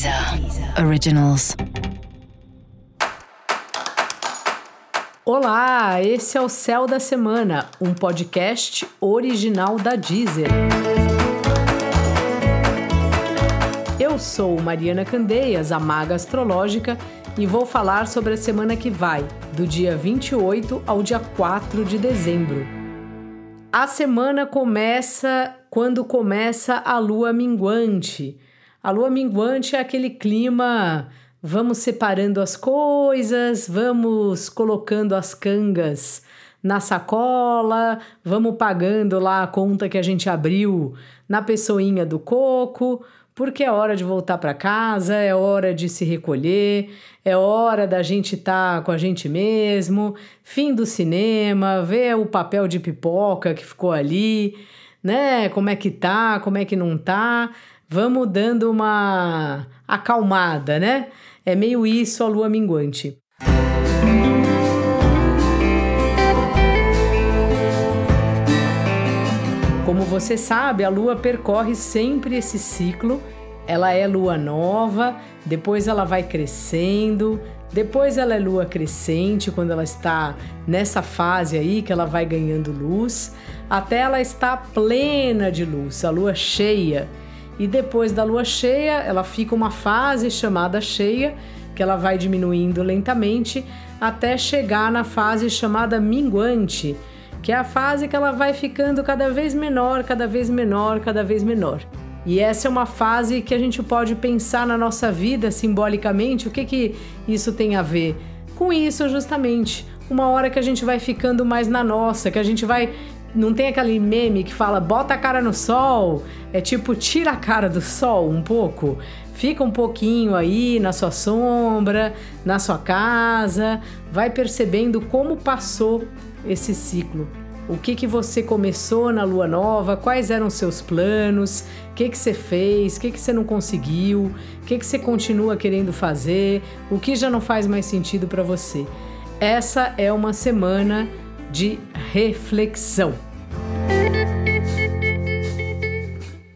Deezer Originals. Olá, esse é o Céu da Semana, um podcast original da Deezer. Eu sou Mariana Candeias, a maga astrológica, e vou falar sobre a semana que vai, do dia 28 ao dia 4 de dezembro. A semana começa quando começa a lua minguante. A lua minguante é aquele clima, vamos separando as coisas, vamos colocando as cangas na sacola, vamos pagando lá a conta que a gente abriu na pessoinha do coco, porque é hora de voltar para casa, é hora de se recolher, é hora da gente estar tá com a gente mesmo, fim do cinema, ver o papel de pipoca que ficou ali, né? Como é que tá, como é que não tá. Vamos dando uma acalmada, né? É meio isso a lua minguante. Como você sabe, a lua percorre sempre esse ciclo. Ela é lua nova, depois ela vai crescendo, depois ela é lua crescente, quando ela está nessa fase aí que ela vai ganhando luz, até ela estar plena de luz, a lua cheia e depois da lua cheia, ela fica uma fase chamada cheia, que ela vai diminuindo lentamente até chegar na fase chamada minguante, que é a fase que ela vai ficando cada vez menor, cada vez menor, cada vez menor. E essa é uma fase que a gente pode pensar na nossa vida simbolicamente, o que que isso tem a ver? Com isso, justamente, uma hora que a gente vai ficando mais na nossa, que a gente vai não tem aquele meme que fala bota a cara no sol? É tipo, tira a cara do sol um pouco. Fica um pouquinho aí na sua sombra, na sua casa, vai percebendo como passou esse ciclo. O que, que você começou na lua nova, quais eram seus planos, o que, que você fez, o que, que você não conseguiu, o que, que você continua querendo fazer, o que já não faz mais sentido para você. Essa é uma semana de reflexão.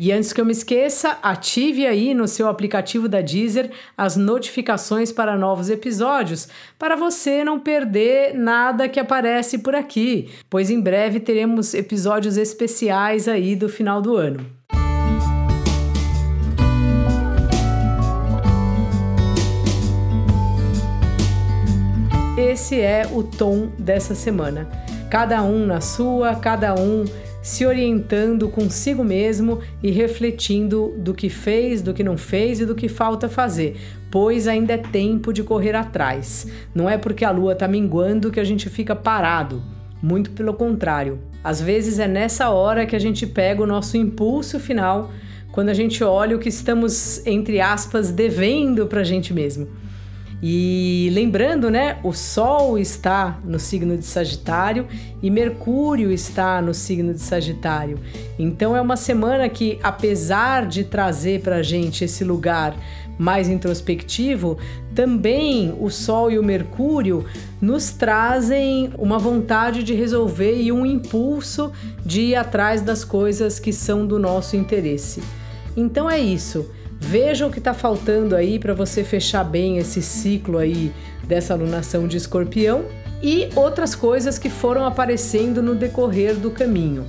E antes que eu me esqueça, ative aí no seu aplicativo da Deezer as notificações para novos episódios, para você não perder nada que aparece por aqui, pois em breve teremos episódios especiais aí do final do ano. Esse é o tom dessa semana. Cada um na sua, cada um se orientando consigo mesmo e refletindo do que fez, do que não fez e do que falta fazer, pois ainda é tempo de correr atrás. Não é porque a lua está minguando que a gente fica parado, muito pelo contrário. Às vezes é nessa hora que a gente pega o nosso impulso final, quando a gente olha o que estamos, entre aspas, devendo para a gente mesmo. E lembrando, né, o Sol está no signo de Sagitário e Mercúrio está no signo de Sagitário. Então é uma semana que, apesar de trazer para gente esse lugar mais introspectivo, também o Sol e o Mercúrio nos trazem uma vontade de resolver e um impulso de ir atrás das coisas que são do nosso interesse. Então é isso. Veja o que está faltando aí para você fechar bem esse ciclo aí dessa alunação de escorpião e outras coisas que foram aparecendo no decorrer do caminho.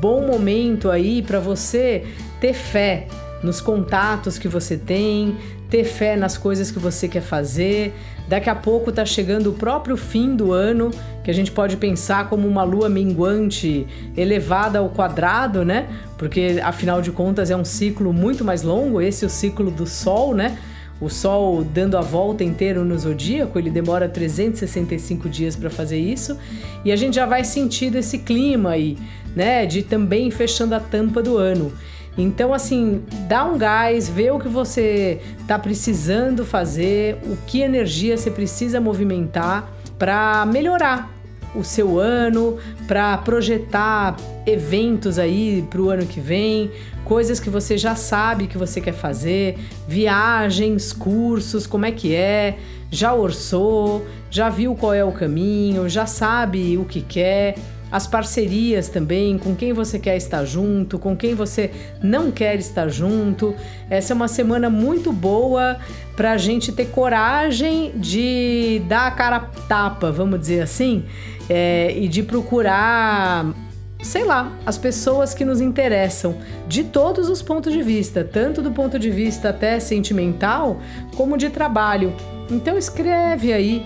Bom momento aí para você ter fé nos contatos que você tem, ter fé nas coisas que você quer fazer. Daqui a pouco está chegando o próprio fim do ano, que a gente pode pensar como uma lua minguante elevada ao quadrado, né? Porque afinal de contas é um ciclo muito mais longo, esse é o ciclo do Sol, né? O Sol dando a volta inteira no zodíaco, ele demora 365 dias para fazer isso, e a gente já vai sentindo esse clima aí, né, de também fechando a tampa do ano. Então, assim, dá um gás, vê o que você está precisando fazer, o que energia você precisa movimentar para melhorar o seu ano, para projetar eventos aí para o ano que vem, coisas que você já sabe que você quer fazer, viagens, cursos, como é que é, já orçou, já viu qual é o caminho, já sabe o que quer. As parcerias também, com quem você quer estar junto, com quem você não quer estar junto. Essa é uma semana muito boa para a gente ter coragem de dar a cara tapa, vamos dizer assim, é, e de procurar sei lá, as pessoas que nos interessam de todos os pontos de vista, tanto do ponto de vista até sentimental, como de trabalho. Então escreve aí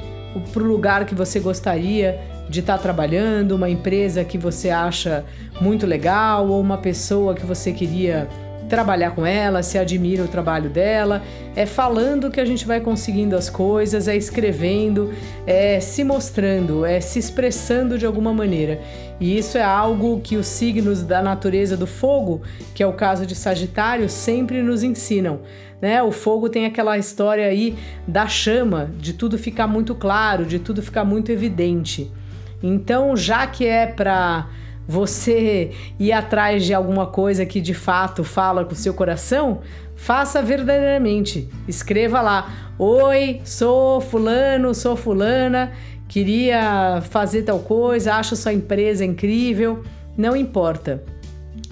para o lugar que você gostaria de estar tá trabalhando, uma empresa que você acha muito legal ou uma pessoa que você queria trabalhar com ela, se admira o trabalho dela, é falando que a gente vai conseguindo as coisas, é escrevendo, é se mostrando, é se expressando de alguma maneira. E isso é algo que os signos da natureza do fogo, que é o caso de Sagitário, sempre nos ensinam. Né? O fogo tem aquela história aí da chama, de tudo ficar muito claro, de tudo ficar muito evidente. Então, já que é para você ir atrás de alguma coisa que de fato fala com o seu coração, faça verdadeiramente. Escreva lá: Oi, sou Fulano, sou Fulana, queria fazer tal coisa, acho sua empresa incrível. Não importa.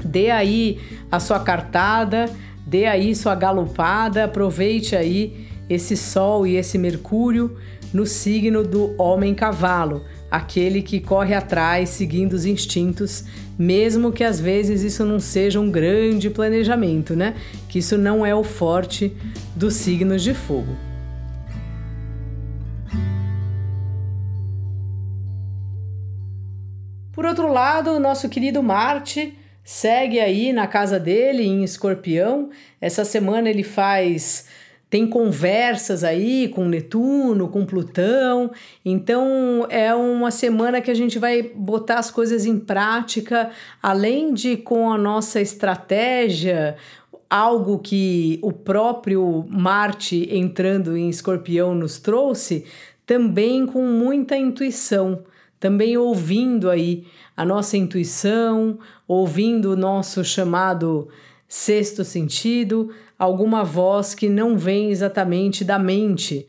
Dê aí a sua cartada, dê aí sua galopada, aproveite aí esse Sol e esse Mercúrio no signo do Homem-Cavalo aquele que corre atrás seguindo os instintos, mesmo que às vezes isso não seja um grande planejamento, né? Que isso não é o forte dos signos de fogo. Por outro lado, nosso querido Marte segue aí na casa dele em Escorpião. Essa semana ele faz tem conversas aí com Netuno, com Plutão. Então é uma semana que a gente vai botar as coisas em prática, além de com a nossa estratégia, algo que o próprio Marte entrando em Escorpião nos trouxe, também com muita intuição, também ouvindo aí a nossa intuição, ouvindo o nosso chamado sexto sentido, alguma voz que não vem exatamente da mente.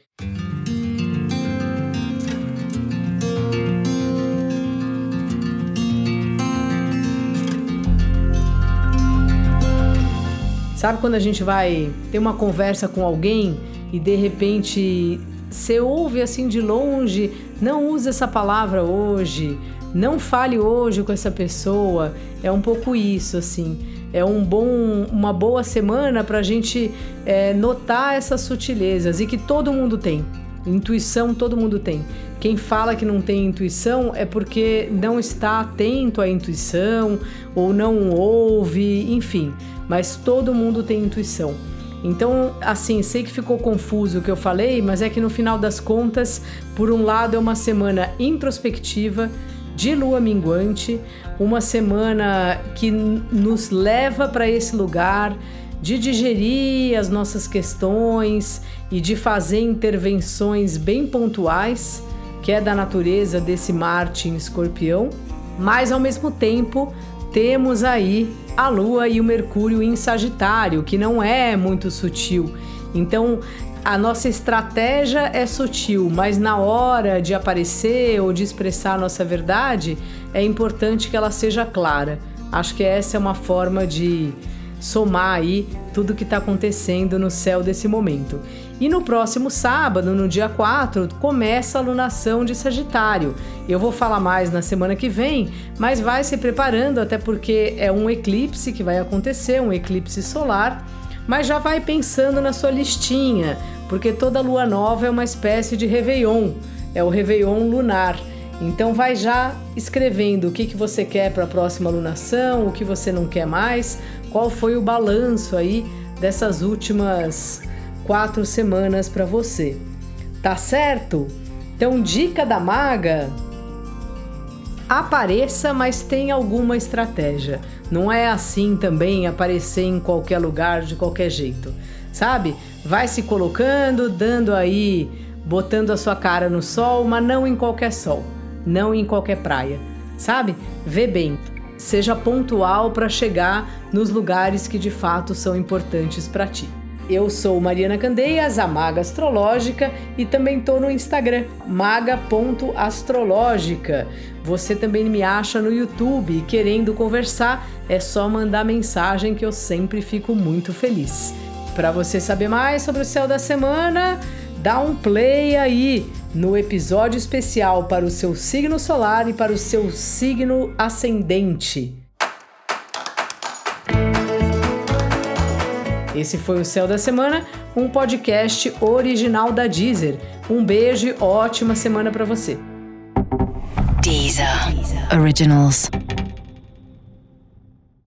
Sabe quando a gente vai ter uma conversa com alguém e de repente você ouve assim de longe, não use essa palavra hoje, não fale hoje com essa pessoa. É um pouco isso assim é um bom, uma boa semana para a gente é, notar essas sutilezas e que todo mundo tem. Intuição todo mundo tem. Quem fala que não tem intuição é porque não está atento à intuição ou não ouve, enfim. Mas todo mundo tem intuição. Então, assim, sei que ficou confuso o que eu falei, mas é que no final das contas, por um lado, é uma semana introspectiva de lua minguante, uma semana que nos leva para esse lugar de digerir as nossas questões e de fazer intervenções bem pontuais, que é da natureza desse Marte em Escorpião, mas ao mesmo tempo temos aí a Lua e o Mercúrio em Sagitário, que não é muito sutil. Então, a nossa estratégia é sutil, mas na hora de aparecer ou de expressar a nossa verdade, é importante que ela seja clara. Acho que essa é uma forma de somar aí tudo que está acontecendo no céu desse momento. E no próximo sábado, no dia 4, começa a lunação de Sagitário. Eu vou falar mais na semana que vem, mas vai se preparando, até porque é um eclipse que vai acontecer um eclipse solar mas já vai pensando na sua listinha, porque toda lua nova é uma espécie de réveillon, é o réveillon lunar. Então vai já escrevendo o que, que você quer para a próxima lunação, o que você não quer mais, qual foi o balanço aí dessas últimas quatro semanas para você. Tá certo? Então, dica da maga: apareça, mas tenha alguma estratégia. Não é assim também aparecer em qualquer lugar de qualquer jeito, sabe? Vai se colocando, dando aí, botando a sua cara no sol, mas não em qualquer sol, não em qualquer praia, sabe? Vê bem, seja pontual para chegar nos lugares que de fato são importantes para ti. Eu sou Mariana Candeias, a Maga Astrológica, e também estou no Instagram, maga.astrológica. Você também me acha no YouTube querendo conversar, é só mandar mensagem que eu sempre fico muito feliz. Para você saber mais sobre o céu da semana, dá um play aí no episódio especial para o seu signo solar e para o seu signo ascendente. Esse foi o Céu da Semana, um podcast original da Deezer. Um beijo e ótima semana para você. Deezer. Deezer. Originals.